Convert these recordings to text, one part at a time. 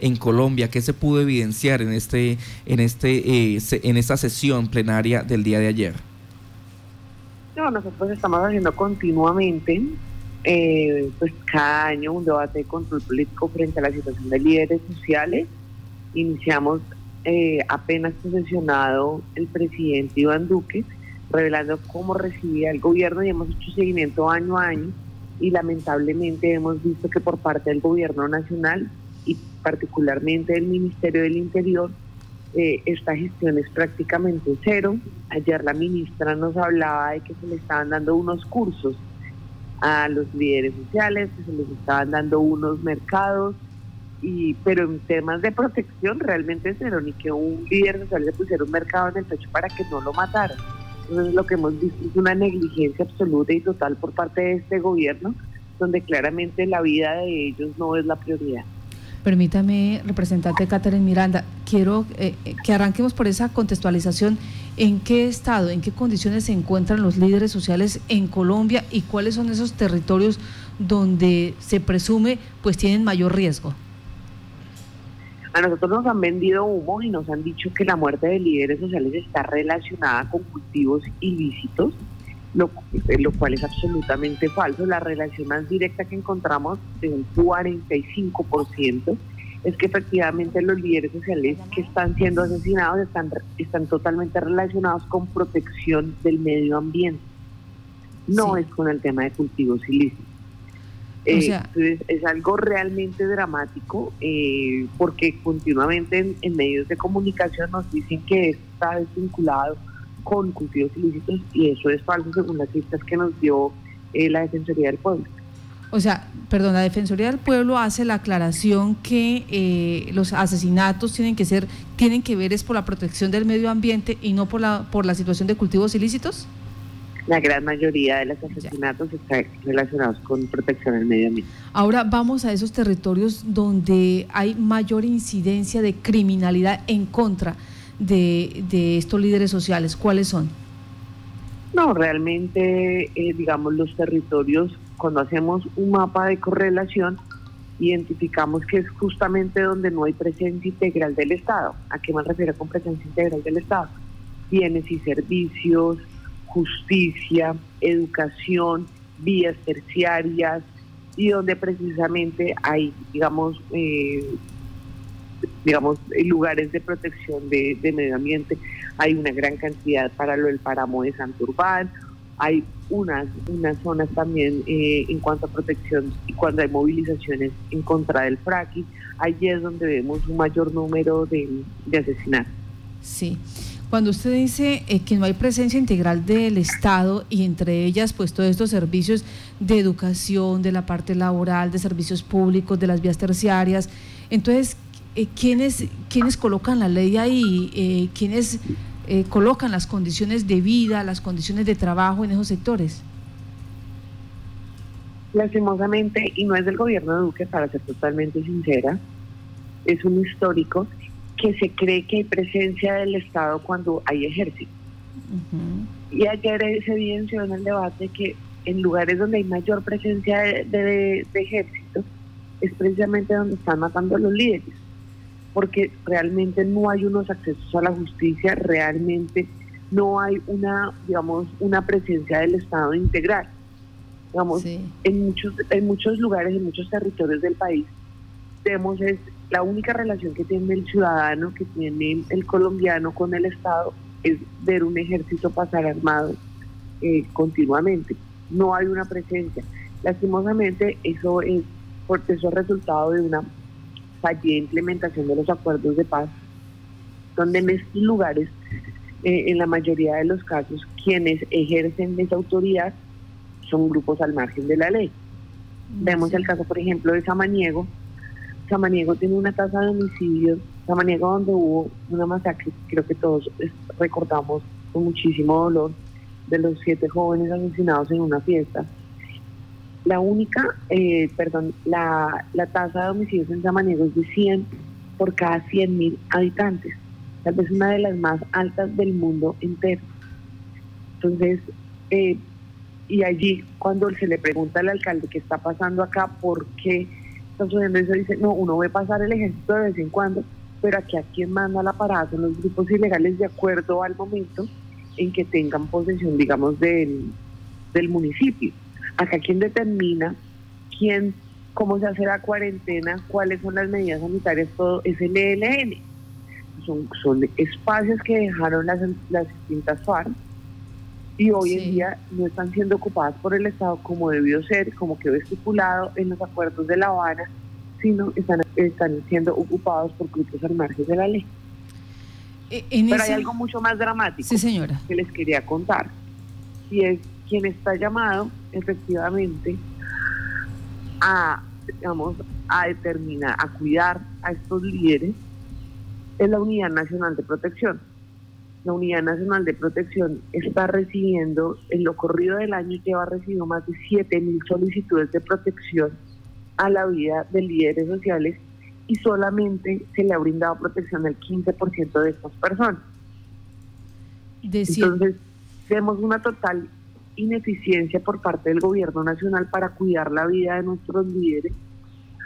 en Colombia? ¿Qué se pudo evidenciar en, este, en, este, eh, en esta sesión plenaria del día de ayer? No, nosotros estamos haciendo continuamente, eh, pues cada año un debate de control político frente a la situación de líderes sociales. Iniciamos eh, apenas posesionado el presidente Iván Duque, revelando cómo recibía el gobierno y hemos hecho seguimiento año a año y lamentablemente hemos visto que por parte del gobierno nacional y particularmente del Ministerio del Interior eh, esta gestión es prácticamente cero. Ayer la ministra nos hablaba de que se le estaban dando unos cursos a los líderes sociales, que se les estaban dando unos mercados, y pero en temas de protección realmente cero, ni que un líder social le pusiera un mercado en el pecho para que no lo mataran. Entonces lo que hemos visto es una negligencia absoluta y total por parte de este gobierno, donde claramente la vida de ellos no es la prioridad. Permítame, representante Catherine Miranda, quiero eh, eh, que arranquemos por esa contextualización. ¿En qué estado, en qué condiciones se encuentran los líderes sociales en Colombia y cuáles son esos territorios donde se presume pues tienen mayor riesgo? A nosotros nos han vendido humo y nos han dicho que la muerte de líderes sociales está relacionada con cultivos ilícitos lo, lo cual es absolutamente falso. La relación más directa que encontramos de un 45% es que efectivamente los líderes sociales que están siendo asesinados están, están totalmente relacionados con protección del medio ambiente. No es con el tema de cultivos ilícitos. Eh, entonces es algo realmente dramático eh, porque continuamente en, medios de comunicación nos dicen que está desvinculado con cultivos ilícitos y eso es falso según las cifras que nos dio eh, la Defensoría del Pueblo. O sea, perdón, la Defensoría del Pueblo hace la aclaración que eh, los asesinatos tienen que ser, tienen que ver es por la protección del medio ambiente y no por la por la situación de cultivos ilícitos. La gran mayoría de los asesinatos están relacionados con protección del medio ambiente. Ahora vamos a esos territorios donde hay mayor incidencia de criminalidad en contra de, estos líderes sociales? ¿Cuáles son? No, realmente, eh, digamos, los territorios, cuando hacemos un mapa de correlación, identificamos que es justamente donde no hay presencia integral del Estado. ¿A qué me refiero con presencia integral del Estado? Bienes y servicios, justicia, educación, vías terciarias, y donde precisamente hay, digamos, eh, digamos, lugares de protección de, medio ambiente. Hay una gran cantidad para lo del páramo de Santurbán, hay unas, unas zonas también eh, en cuanto a protección y cuando hay movilizaciones en contra del fracking, allí es donde vemos un mayor número de, de asesinatos. Sí. Cuando usted dice eh, que no hay presencia integral del Estado y entre ellas pues todos estos servicios de educación, de la parte laboral, de servicios públicos, de las vías terciarias, entonces, eh, ¿quiénes, ¿quiénes colocan la ley ahí? Eh, ¿Quiénes eh, colocan las condiciones de vida, las condiciones de trabajo en esos sectores? Lastimosamente, y no es del gobierno de Duque, para ser totalmente sincera, es un histórico que se cree que hay presencia del Estado cuando hay ejército. Y ayer se evidenció en el debate que en lugares donde hay mayor presencia de, de, de ejército es precisamente donde están matando a los líderes porque realmente no hay unos accesos a la justicia, realmente no hay una, digamos, una presencia del Estado integral. Digamos, en muchos, en muchos lugares, en muchos territorios del país, vemos es la única relación que tiene el ciudadano, que tiene el colombiano con el Estado, es ver un ejército pasar armado eh, continuamente. No hay una presencia. Lastimosamente, eso es, porque eso es resultado de una fallida implementación de los acuerdos de paz, donde en estos lugares, eh, en la mayoría de los casos, quienes ejercen esa autoridad son grupos al margen de la ley. Mm, Vemos el caso, por ejemplo, de Samaniego. Samaniego tiene una tasa de homicidios, Samaniego donde hubo una masacre, creo que todos recordamos con muchísimo dolor, de los siete jóvenes asesinados en una fiesta la única, eh, perdón, la, la tasa de homicidios en Samaniego es de 100 por cada 100 mil habitantes, tal vez una de las más altas del mundo entero. Entonces, eh, y allí cuando se le pregunta al alcalde qué está pasando acá, por qué está sucediendo eso, dice, no, uno ve pasar el ejército de vez en cuando, pero aquí a quien manda la parada son los grupos ilegales de acuerdo al momento en que tengan posesión, digamos, del, del municipio. Acá quien determina quién, cómo se hace la cuarentena, cuáles son las medidas sanitarias, todo es el ELN. Son, son espacios que dejaron las, las distintas FARC y hoy en día no están siendo ocupadas por el Estado como debió ser, como quedó estipulado en los acuerdos de La Habana, sino están, están siendo ocupados por grupos al margen de la ley. E, Pero hay algo mucho más dramático señora. que les quería contar, y es quien está llamado efectivamente a, digamos, a determinar, a cuidar a estos líderes, es la Unidad Nacional de Protección. La Unidad Nacional de Protección está recibiendo, en lo corrido del año lleva recibido más de 7 mil solicitudes de protección a la vida de líderes sociales y solamente se le ha brindado protección al 15% de estas personas. Entonces, vemos una total ineficiencia por parte del gobierno nacional para cuidar la vida de nuestros líderes.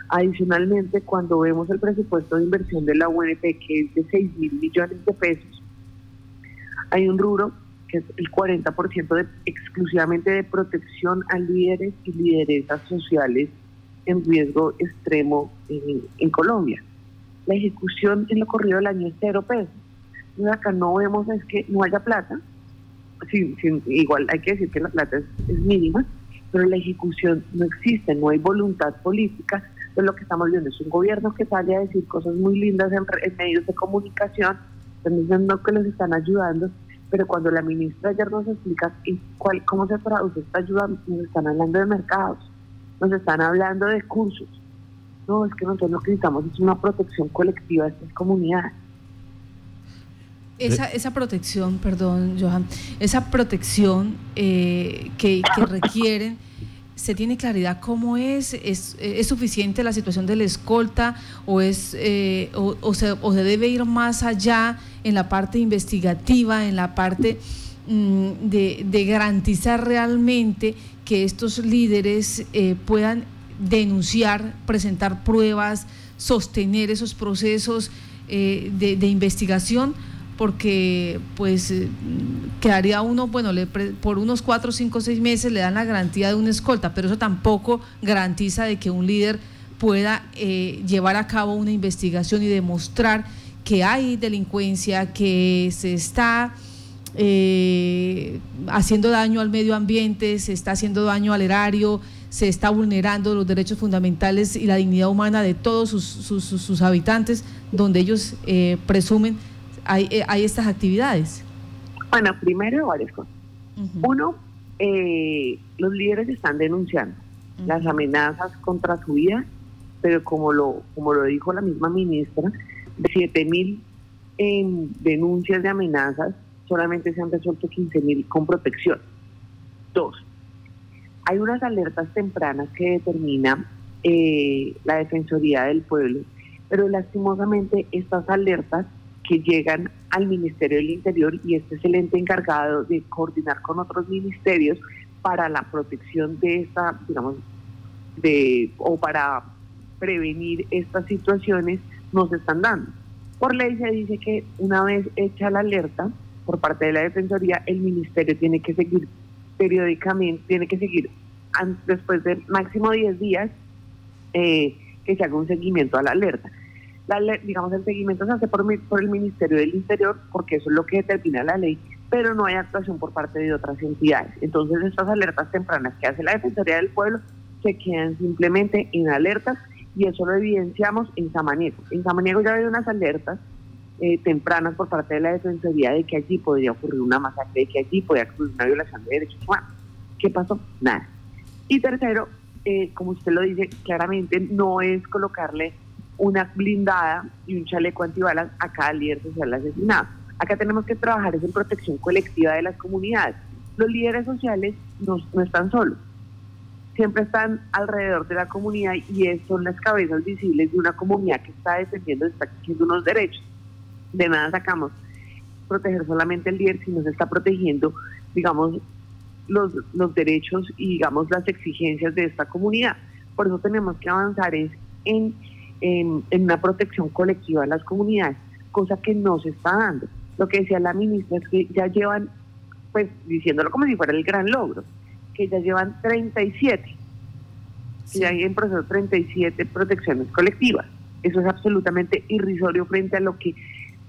Adicionalmente, cuando vemos el presupuesto de inversión de la UNP, que es de 6 mil millones de pesos, hay un rubro que es el 40% de, exclusivamente de protección a líderes y lideresas sociales en riesgo extremo en, Colombia. La ejecución en lo corrido del año es cero pesos. acá no vemos es que no haya plata, sí, igual hay que decir que la plata es, mínima, pero la ejecución no existe, no hay voluntad política. Entonces lo que estamos viendo es un gobierno que sale a decir cosas muy lindas en, medios de comunicación, diciendo que les están ayudando, pero cuando la ministra ayer nos explica cómo se traduce esta ayuda, nos están hablando de mercados, nos están hablando de cursos. No, es que nosotros lo que necesitamos es una protección colectiva de estas comunidades. Esa, esa protección, perdón, Johan, esa protección eh, que, requieren, ¿se tiene claridad cómo es? ¿Es, suficiente la situación de la escolta o, es, eh, o, se, o se debe ir más allá en la parte investigativa, en la parte mm, de, garantizar realmente que estos líderes eh, puedan denunciar, presentar pruebas, sostener esos procesos de, de investigación? Porque pues eh, quedaría uno, bueno, le, por unos cuatro, cinco, seis meses le dan la garantía de una escolta, pero eso tampoco garantiza de que un líder pueda eh, llevar a cabo una investigación y demostrar que hay delincuencia, que se está eh, haciendo daño al medio ambiente, se está haciendo daño al erario, se está vulnerando los derechos fundamentales y la dignidad humana de todos sus, habitantes, donde ellos presumen eh, hay, estas actividades? Bueno, primero varias cosas. Uno, eh, los líderes están denunciando las amenazas contra su vida, pero como lo, como lo dijo la misma ministra, de 7 mil denuncias de amenazas, solamente se han resuelto 15 mil con protección. Dos, hay unas alertas tempranas que determina eh, la Defensoría del Pueblo, pero lastimosamente estas alertas que llegan al Ministerio del Interior y este es el ente encargado de coordinar con otros ministerios para la protección de esta, digamos, de o para prevenir estas situaciones nos están dando. Por ley se dice que una vez hecha la alerta por parte de la Defensoría, el Ministerio tiene que seguir periódicamente, tiene que seguir después de máximo 10 días eh, que se haga un seguimiento a la alerta digamos, el seguimiento se hace por, por el Ministerio del Interior, porque eso es lo que determina la ley, pero no hay actuación por parte de otras entidades. Entonces, estas alertas tempranas que hace la Defensoría del Pueblo se quedan simplemente en alertas y eso lo evidenciamos en Samaniego. En Samaniego ya hay unas alertas eh, tempranas por parte de la Defensoría de que allí podría ocurrir una masacre, de que allí podría ocurrir una violación de derechos humanos. ¿Qué pasó? Nada. Y tercero, eh, como usted lo dice, claramente no es colocarle una blindada y un chaleco antibalas a cada líder social asesinado. Acá tenemos que trabajar en protección colectiva de las comunidades. Los líderes sociales no, están solos, siempre están alrededor de la comunidad y son las cabezas visibles de una comunidad que está defendiendo, está exigiendo unos derechos. De nada sacamos proteger solamente el líder si no se está protegiendo, digamos, los, los derechos y, digamos, las exigencias de esta comunidad. Por eso tenemos que avanzar en, en, una protección colectiva de las comunidades, cosa que no se está dando. Lo que decía la ministra es que ya llevan, pues diciéndolo como si fuera el gran logro, que ya llevan 37, sí. ya hay en proceso 37 protecciones colectivas. Eso es absolutamente irrisorio frente a lo que,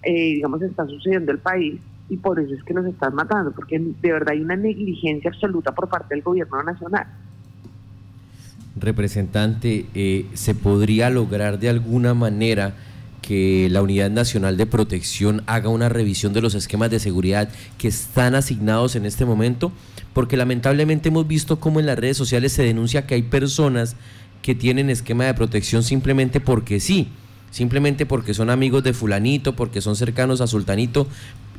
eh, digamos, está sucediendo en el país y por eso es que nos están matando, porque de verdad hay una negligencia absoluta por parte del gobierno nacional. Representante, eh, ¿se podría lograr de alguna manera que la Unidad Nacional de Protección haga una revisión de los esquemas de seguridad que están asignados en este momento? Porque lamentablemente hemos visto cómo en las redes sociales se denuncia que hay personas que tienen esquema de protección simplemente porque sí, simplemente porque son amigos de fulanito, porque son cercanos a sultanito,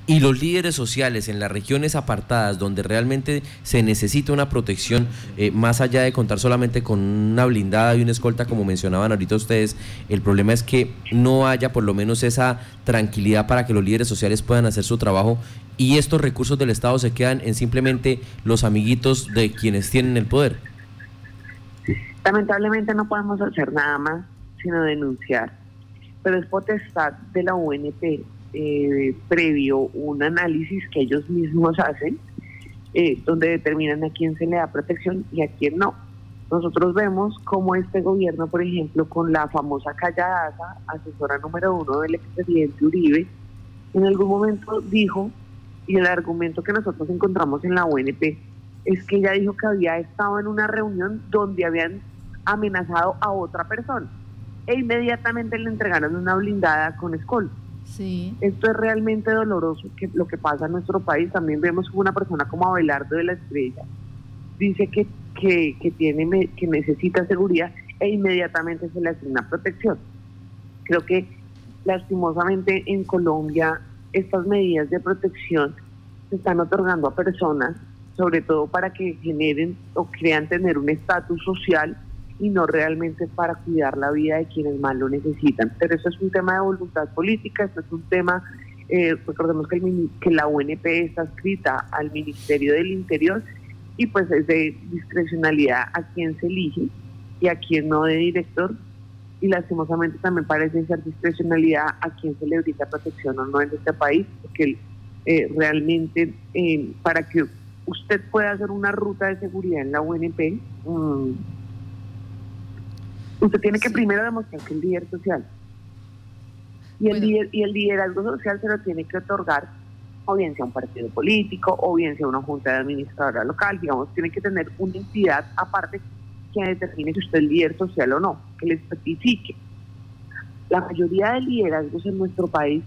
y los líderes sociales en las regiones apartadas donde realmente se necesita una protección, eh, más allá de contar solamente con una blindada y una escolta, como mencionaban ahorita ustedes, el problema es que no haya por lo menos esa tranquilidad para que los líderes sociales puedan hacer su trabajo y estos recursos del Estado se quedan en simplemente los amiguitos de quienes tienen el poder. Lamentablemente no podemos hacer nada más sino denunciar, pero es potestad de la UNP eh, previo un análisis que ellos mismos hacen, eh, donde determinan a quién se le da protección y a quién no. Nosotros vemos como este gobierno, por ejemplo, con la famosa Calladaza, asesora número uno del expresidente Uribe, en algún momento dijo, y el argumento que nosotros encontramos en la UNP, es que ella dijo que había estado en una reunión donde habían amenazado a otra persona e inmediatamente le entregaron una blindada con escolta. Sí. Esto es realmente doloroso que lo que pasa en nuestro país. También vemos una persona como Abelardo de la Estrella dice que, que, tiene, que necesita seguridad e inmediatamente se le asigna protección. Creo que lastimosamente en Colombia estas medidas de protección se están otorgando a personas, sobre todo para que generen o crean tener un estatus social y no realmente para cuidar la vida de quienes más lo necesitan. Pero eso es un tema de voluntad política, eso es un tema, eh, recordemos que, que la UNP está escrita al Ministerio del Interior y pues es de discrecionalidad a quien se elige y a quien no de director y lastimosamente también parece ser discrecionalidad a quien se le brinda protección o no en este país, porque eh, realmente eh, para que usted pueda hacer una ruta de seguridad en la UNP, mmm, Usted tiene que primero demostrar que es líder social. Y el, y el liderazgo social se lo tiene que otorgar o bien sea un partido político, o bien sea una junta de administradora local, digamos, tiene que tener una entidad aparte que determine si usted es líder social o no, que le especifique. La mayoría de liderazgos en nuestro país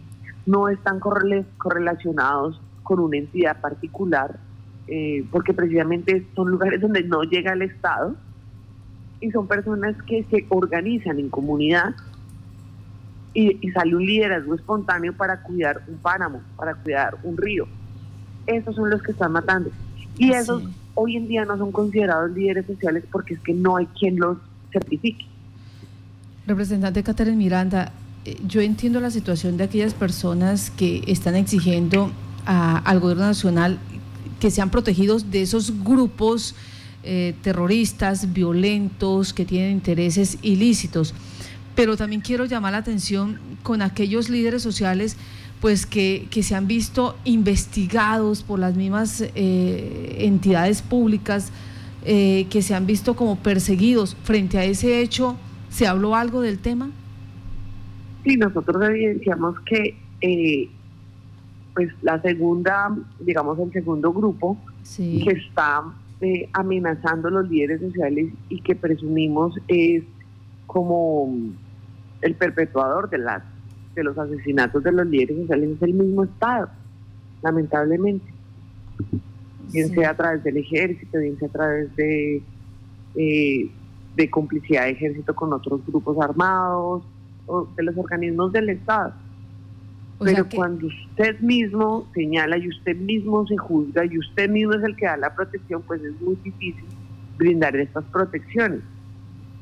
no están correlacionados con una entidad particular, eh, porque precisamente son lugares donde no llega el Estado y son personas que se organizan en comunidad y, sale un liderazgo espontáneo para cuidar un páramo, para cuidar un río. Esos son los que están matando. Y esos hoy en día no son considerados líderes sociales porque es que no hay quien los certifique. Representante Catherine Miranda, eh, yo entiendo la situación de aquellas personas que están exigiendo al gobierno nacional que sean protegidos de esos grupos eh, terroristas, violentos, que tienen intereses ilícitos. Pero también quiero llamar la atención con aquellos líderes sociales pues que, se han visto investigados por las mismas eh, entidades públicas, eh, que se han visto como perseguidos. Frente a ese hecho, ¿se habló algo del tema? Sí, nosotros evidenciamos que pues la segunda, digamos el segundo grupo que está eh, amenazando a los líderes sociales y que presumimos es como el perpetuador de las de los asesinatos de los líderes sociales es el mismo Estado, lamentablemente. Bien sea a través del ejército, bien sea a través de, eh, de complicidad de ejército con otros grupos armados o de los organismos del Estado. Pero cuando usted mismo señala y usted mismo se juzga y usted mismo es el que da la protección, pues es muy difícil brindar estas protecciones.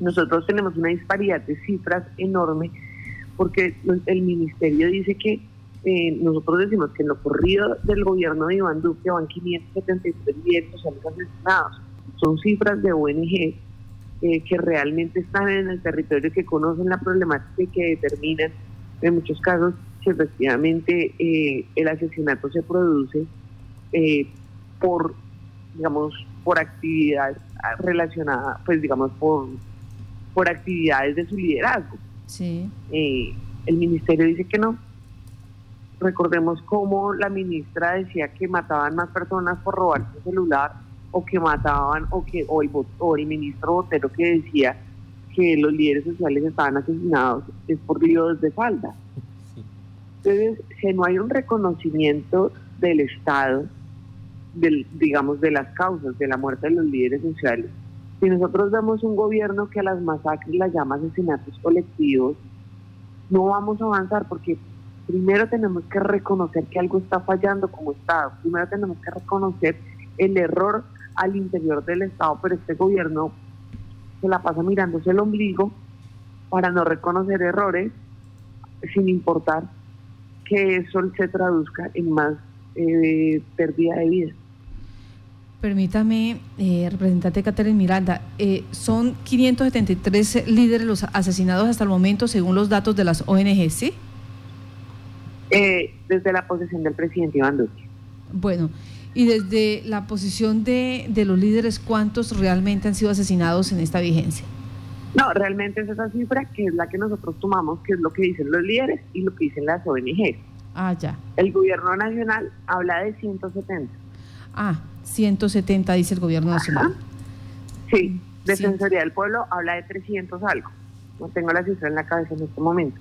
Nosotros tenemos una disparidad de cifras enorme porque el ministerio dice que eh, nosotros decimos que en lo corrido del gobierno de Iván Duque van 573 líderes sociales asesinados. Son cifras de ONG eh, que realmente están en el territorio, que conocen la problemática y que determinan en muchos casos si efectivamente eh, el asesinato se produce eh, por, digamos, por actividad relacionada, pues digamos, por, por actividades de su liderazgo. Sí. el ministerio dice que no, Recordemos cómo la ministra decía que mataban más personas por robar su celular o que mataban o que o el, o el ministro Botero que decía que los líderes sociales estaban asesinados es por líos de falda. Entonces, si no hay un reconocimiento del Estado, del, digamos, de las causas de la muerte de los líderes sociales, si nosotros vemos un gobierno que a las masacres las llama asesinatos colectivos, no vamos a avanzar porque primero tenemos que reconocer que algo está fallando como Estado, primero tenemos que reconocer el error al interior del Estado, pero este gobierno se la pasa mirándose el ombligo para no reconocer errores sin importar que eso se traduzca en más eh, pérdida de vida. Permítame, eh, representante Catherine Miranda, eh, son 573 líderes los asesinados hasta el momento según los datos de las ONG, ¿sí? Eh, desde la posición del presidente Iván Duque. Bueno, y desde la posición de, los líderes, ¿cuántos realmente han sido asesinados en esta vigencia? No, realmente es esa cifra que es la que nosotros tomamos, que es lo que dicen los líderes y lo que dicen las ONG. Ah, ya. El gobierno nacional habla de 170. Ah, 170 dice el gobierno nacional. Sí, Defensoría del Pueblo habla de 300 algo. No tengo la cifra en la cabeza en este momento.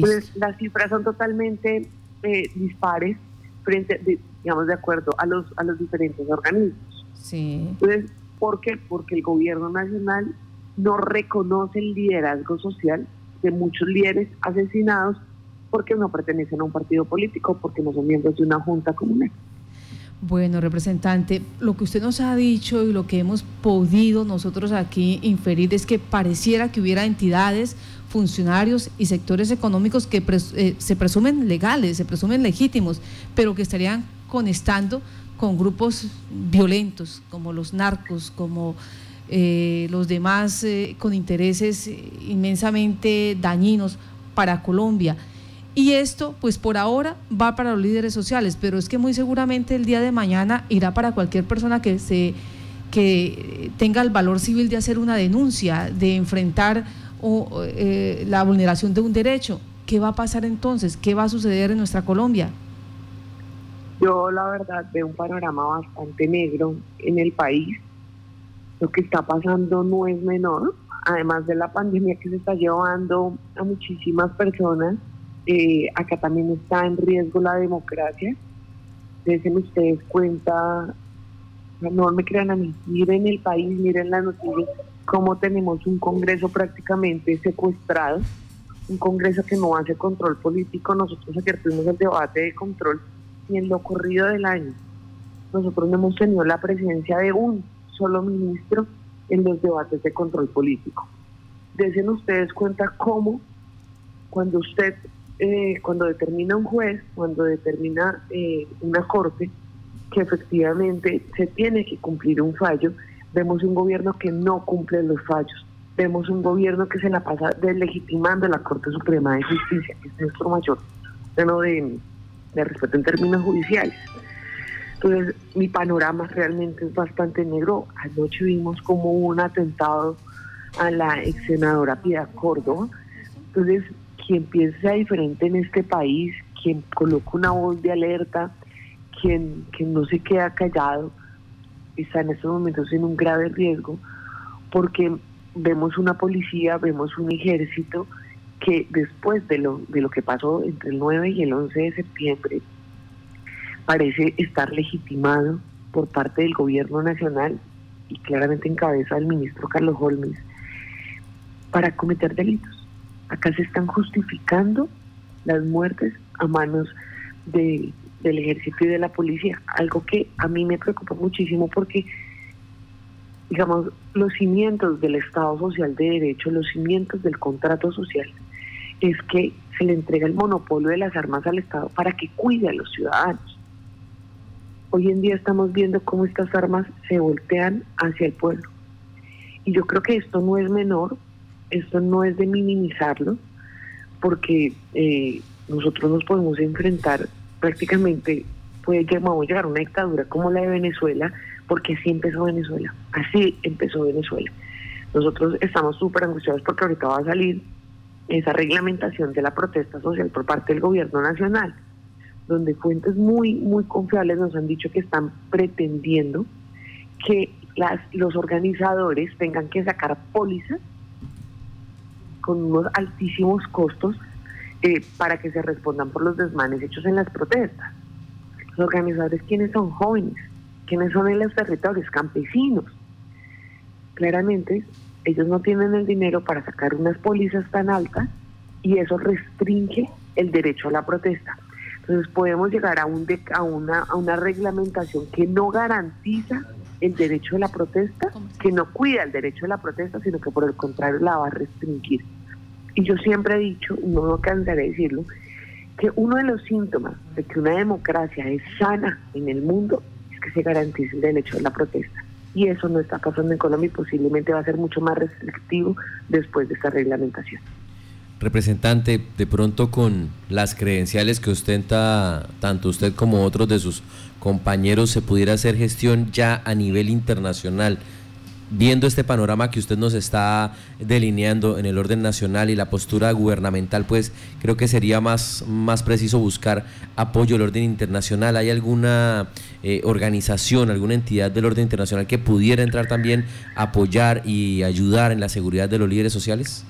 Pues las cifras son totalmente eh, dispares frente, digamos, de acuerdo a los a los diferentes organismos. Sí. Entonces, ¿por qué? Porque el gobierno nacional no reconoce el liderazgo social de muchos líderes asesinados porque no pertenecen a un partido político, porque no son miembros de una junta comunal. Bueno, representante, lo que usted nos ha dicho y lo que hemos podido nosotros aquí inferir es que pareciera que hubiera entidades funcionarios y sectores económicos que eh, se presumen legales, se presumen legítimos, pero que estarían conectando con grupos violentos como los narcos, como eh, los demás eh, con intereses inmensamente dañinos para Colombia. Y esto, pues por ahora, va para los líderes sociales, pero es que muy seguramente el día de mañana irá para cualquier persona que se que tenga el valor civil de hacer una denuncia, de enfrentar o, eh, la vulneración de un derecho. ¿Qué va a pasar entonces? ¿Qué va a suceder en nuestra Colombia? Yo la verdad veo un panorama bastante negro en el país. Lo que está pasando no es menor, además de la pandemia que se está llevando a muchísimas personas. Eh, acá también está en riesgo la democracia. Desen ustedes cuenta, no me crean a mí, miren el país, miren las noticias cómo tenemos un Congreso prácticamente secuestrado, un Congreso que no hace control político. Nosotros ayer tuvimos el debate de control y en lo corrido del año nosotros no hemos tenido la presencia de un solo ministro en los debates de control político. Desen ustedes cuenta cómo cuando usted, eh, cuando determina un juez, cuando determina eh, una corte, que efectivamente se tiene que cumplir un fallo, Vemos un gobierno que no cumple los fallos. Vemos un gobierno que se la pasa deslegitimando la Corte Suprema de Justicia, que es nuestro mayor de, de respeto en términos judiciales. Entonces, mi panorama realmente es bastante negro. Anoche vimos como un atentado a la ex senadora Piedad Córdoba. Entonces, quien piensa diferente en este país, quien coloca una voz de alerta, quien, quien no se queda callado, está en estos momentos en un grave riesgo porque vemos una policía, vemos un ejército que después de lo, de lo que pasó entre el 9 y el 11 de septiembre parece estar legitimado por parte del gobierno nacional y claramente en cabeza del ministro Carlos Holmes para cometer delitos. Acá se están justificando las muertes a manos de del ejército y de la policía, algo que a mí me preocupa muchísimo porque, digamos, los cimientos del Estado Social de Derecho, los cimientos del contrato social, es que se le entrega el monopolio de las armas al Estado para que cuide a los ciudadanos. Hoy en día estamos viendo cómo estas armas se voltean hacia el pueblo. Y yo creo que esto no es menor, esto no es de minimizarlo, porque eh, nosotros nos podemos enfrentar prácticamente, puede llegar a una dictadura como la de Venezuela, porque así empezó Venezuela, así empezó Venezuela. Nosotros estamos súper angustiados porque ahorita va a salir esa reglamentación de la protesta social por parte del gobierno nacional, donde fuentes muy, muy confiables nos han dicho que están pretendiendo que los organizadores tengan que sacar pólizas con unos altísimos costos eh, para que se respondan por los desmanes hechos en las protestas. Los organizadores, ¿quiénes son? Jóvenes. ¿Quiénes son en los territorios? Campesinos. Claramente, ellos no tienen el dinero para sacar unas pólizas tan altas y eso restringe el derecho a la protesta. Entonces podemos llegar a, un a, una, a una reglamentación que no garantiza el derecho de la protesta, que no cuida el derecho de la protesta, sino que por el contrario la va a restringir. Y yo siempre he dicho, no me cansaré de decirlo, que uno de los síntomas de que una democracia es sana en el mundo es que se garantice el derecho de la protesta. Y eso no está pasando en Colombia y posiblemente va a ser mucho más restrictivo después de esta reglamentación. Representante, de pronto con las credenciales que ostenta tanto usted como otros de sus compañeros, se pudiera hacer gestión ya a nivel internacional viendo este panorama que usted nos está delineando en el orden nacional y la postura gubernamental, pues creo que sería más, más preciso buscar apoyo del orden internacional. ¿Hay alguna eh, organización, alguna entidad del orden internacional que pudiera entrar también a apoyar y ayudar en la seguridad de los líderes sociales?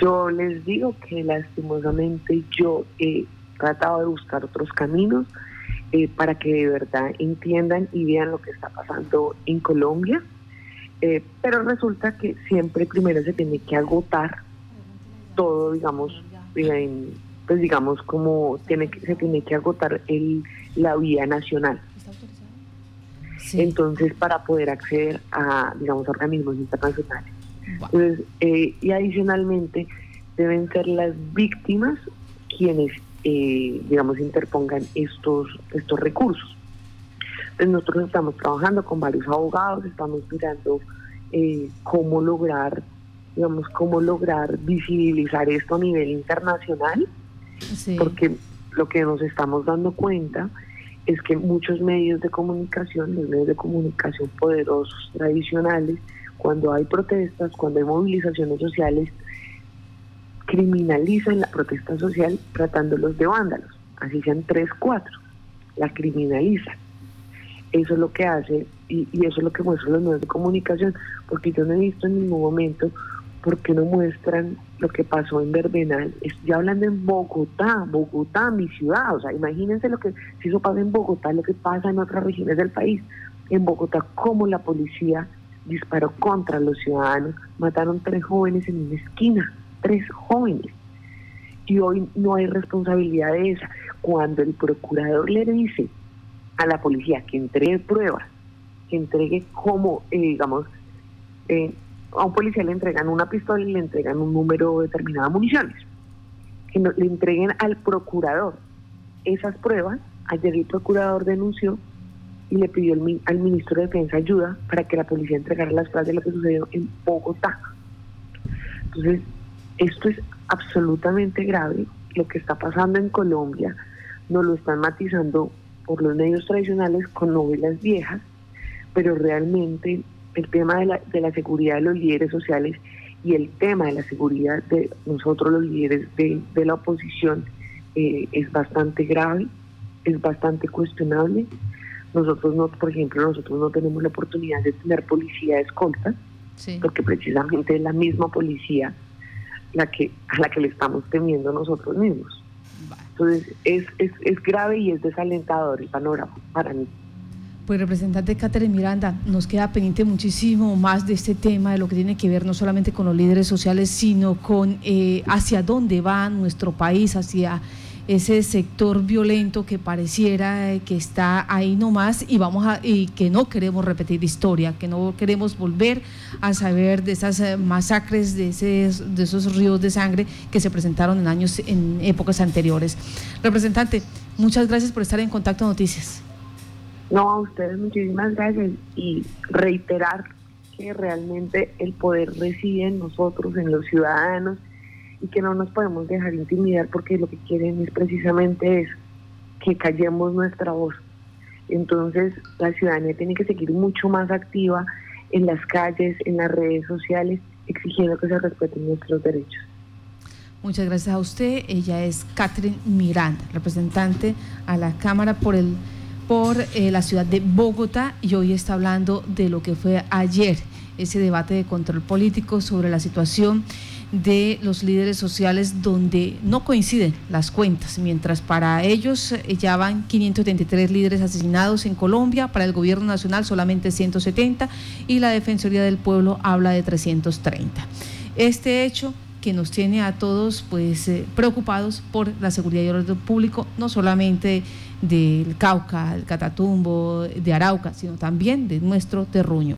Yo les digo que lastimosamente yo he tratado de buscar otros caminos eh, para que de verdad entiendan y vean lo que está pasando en Colombia eh, pero resulta que siempre primero se tiene que agotar todo, digamos, pues digamos como tiene que, se tiene que agotar el, la vía nacional. Entonces, para poder acceder a, digamos, organismos internacionales. Entonces, eh, y adicionalmente, deben ser las víctimas quienes, eh, digamos, interpongan estos, estos recursos. Entonces, nosotros estamos trabajando con varios abogados, estamos mirando eh, cómo lograr, digamos, cómo lograr visibilizar esto a nivel internacional, porque lo que nos estamos dando cuenta es que muchos medios de comunicación, los medios de comunicación poderosos tradicionales, cuando hay protestas, cuando hay movilizaciones sociales, criminalizan la protesta social tratándolos de vándalos, así sean tres, cuatro, la criminalizan. Eso es lo que hace y, eso es lo que muestran los medios de comunicación, porque yo no he visto en ningún momento por qué no muestran lo que pasó en Verbenal. Ya hablando en Bogotá, Bogotá, mi ciudad, o sea, imagínense lo que, si eso pasa en Bogotá, lo que pasa en otras regiones del país. En Bogotá, cómo la policía disparó contra los ciudadanos, mataron tres jóvenes en una esquina, tres jóvenes. Y hoy no hay responsabilidad de esa. Cuando el procurador le dice a la policía que entregue pruebas que entregue como, eh, digamos, eh, a un policía le entregan una pistola y le entregan un número determinado de municiones. Que le entreguen al procurador esas pruebas. Ayer el procurador denunció y le pidió al ministro de Defensa ayuda para que la policía entregara las pruebas de lo que sucedió en Bogotá. Entonces, esto es absolutamente grave. Lo que está pasando en Colombia nos lo están matizando por los medios tradicionales con novelas viejas pero realmente el tema de la, de la seguridad de los líderes sociales y el tema de la seguridad de nosotros los líderes de, la oposición eh, es bastante grave, es bastante cuestionable. Nosotros no, por ejemplo, nosotros no tenemos la oportunidad de tener policía de escolta, porque precisamente es la misma policía la que a la que le estamos temiendo nosotros mismos. Entonces es, es, es grave y es desalentador el panorama para mí. Pues representante Catherine Miranda, nos queda pendiente muchísimo más de este tema, de lo que tiene que ver no solamente con los líderes sociales, sino con eh, hacia dónde va nuestro país, hacia ese sector violento que pareciera eh, que está ahí nomás y vamos a y que no queremos repetir historia, que no queremos volver a saber de esas eh, masacres, de, ese, de esos ríos de sangre que se presentaron en años, en épocas anteriores. Representante, muchas gracias por estar en Contacto Noticias. No, a ustedes muchísimas gracias y reiterar que realmente el poder reside en nosotros, en los ciudadanos, y que no nos podemos dejar intimidar porque lo que quieren es precisamente eso, que callemos nuestra voz. Entonces la ciudadanía tiene que seguir mucho más activa en las calles, en las redes sociales, exigiendo que se respeten nuestros derechos. Muchas gracias a usted. Ella es Catherine Miranda, representante a la Cámara por el por eh, la ciudad de Bogotá y hoy está hablando de lo que fue ayer ese debate de control político sobre la situación de los líderes sociales donde no coinciden las cuentas, mientras para ellos eh, ya van 573 líderes asesinados en Colombia, para el gobierno nacional solamente 170 y la Defensoría del Pueblo habla de 330. Este hecho que nos tiene a todos pues eh, preocupados por la seguridad y el orden público, no solamente del Cauca, el Catatumbo, de Arauca, sino también de nuestro terruño.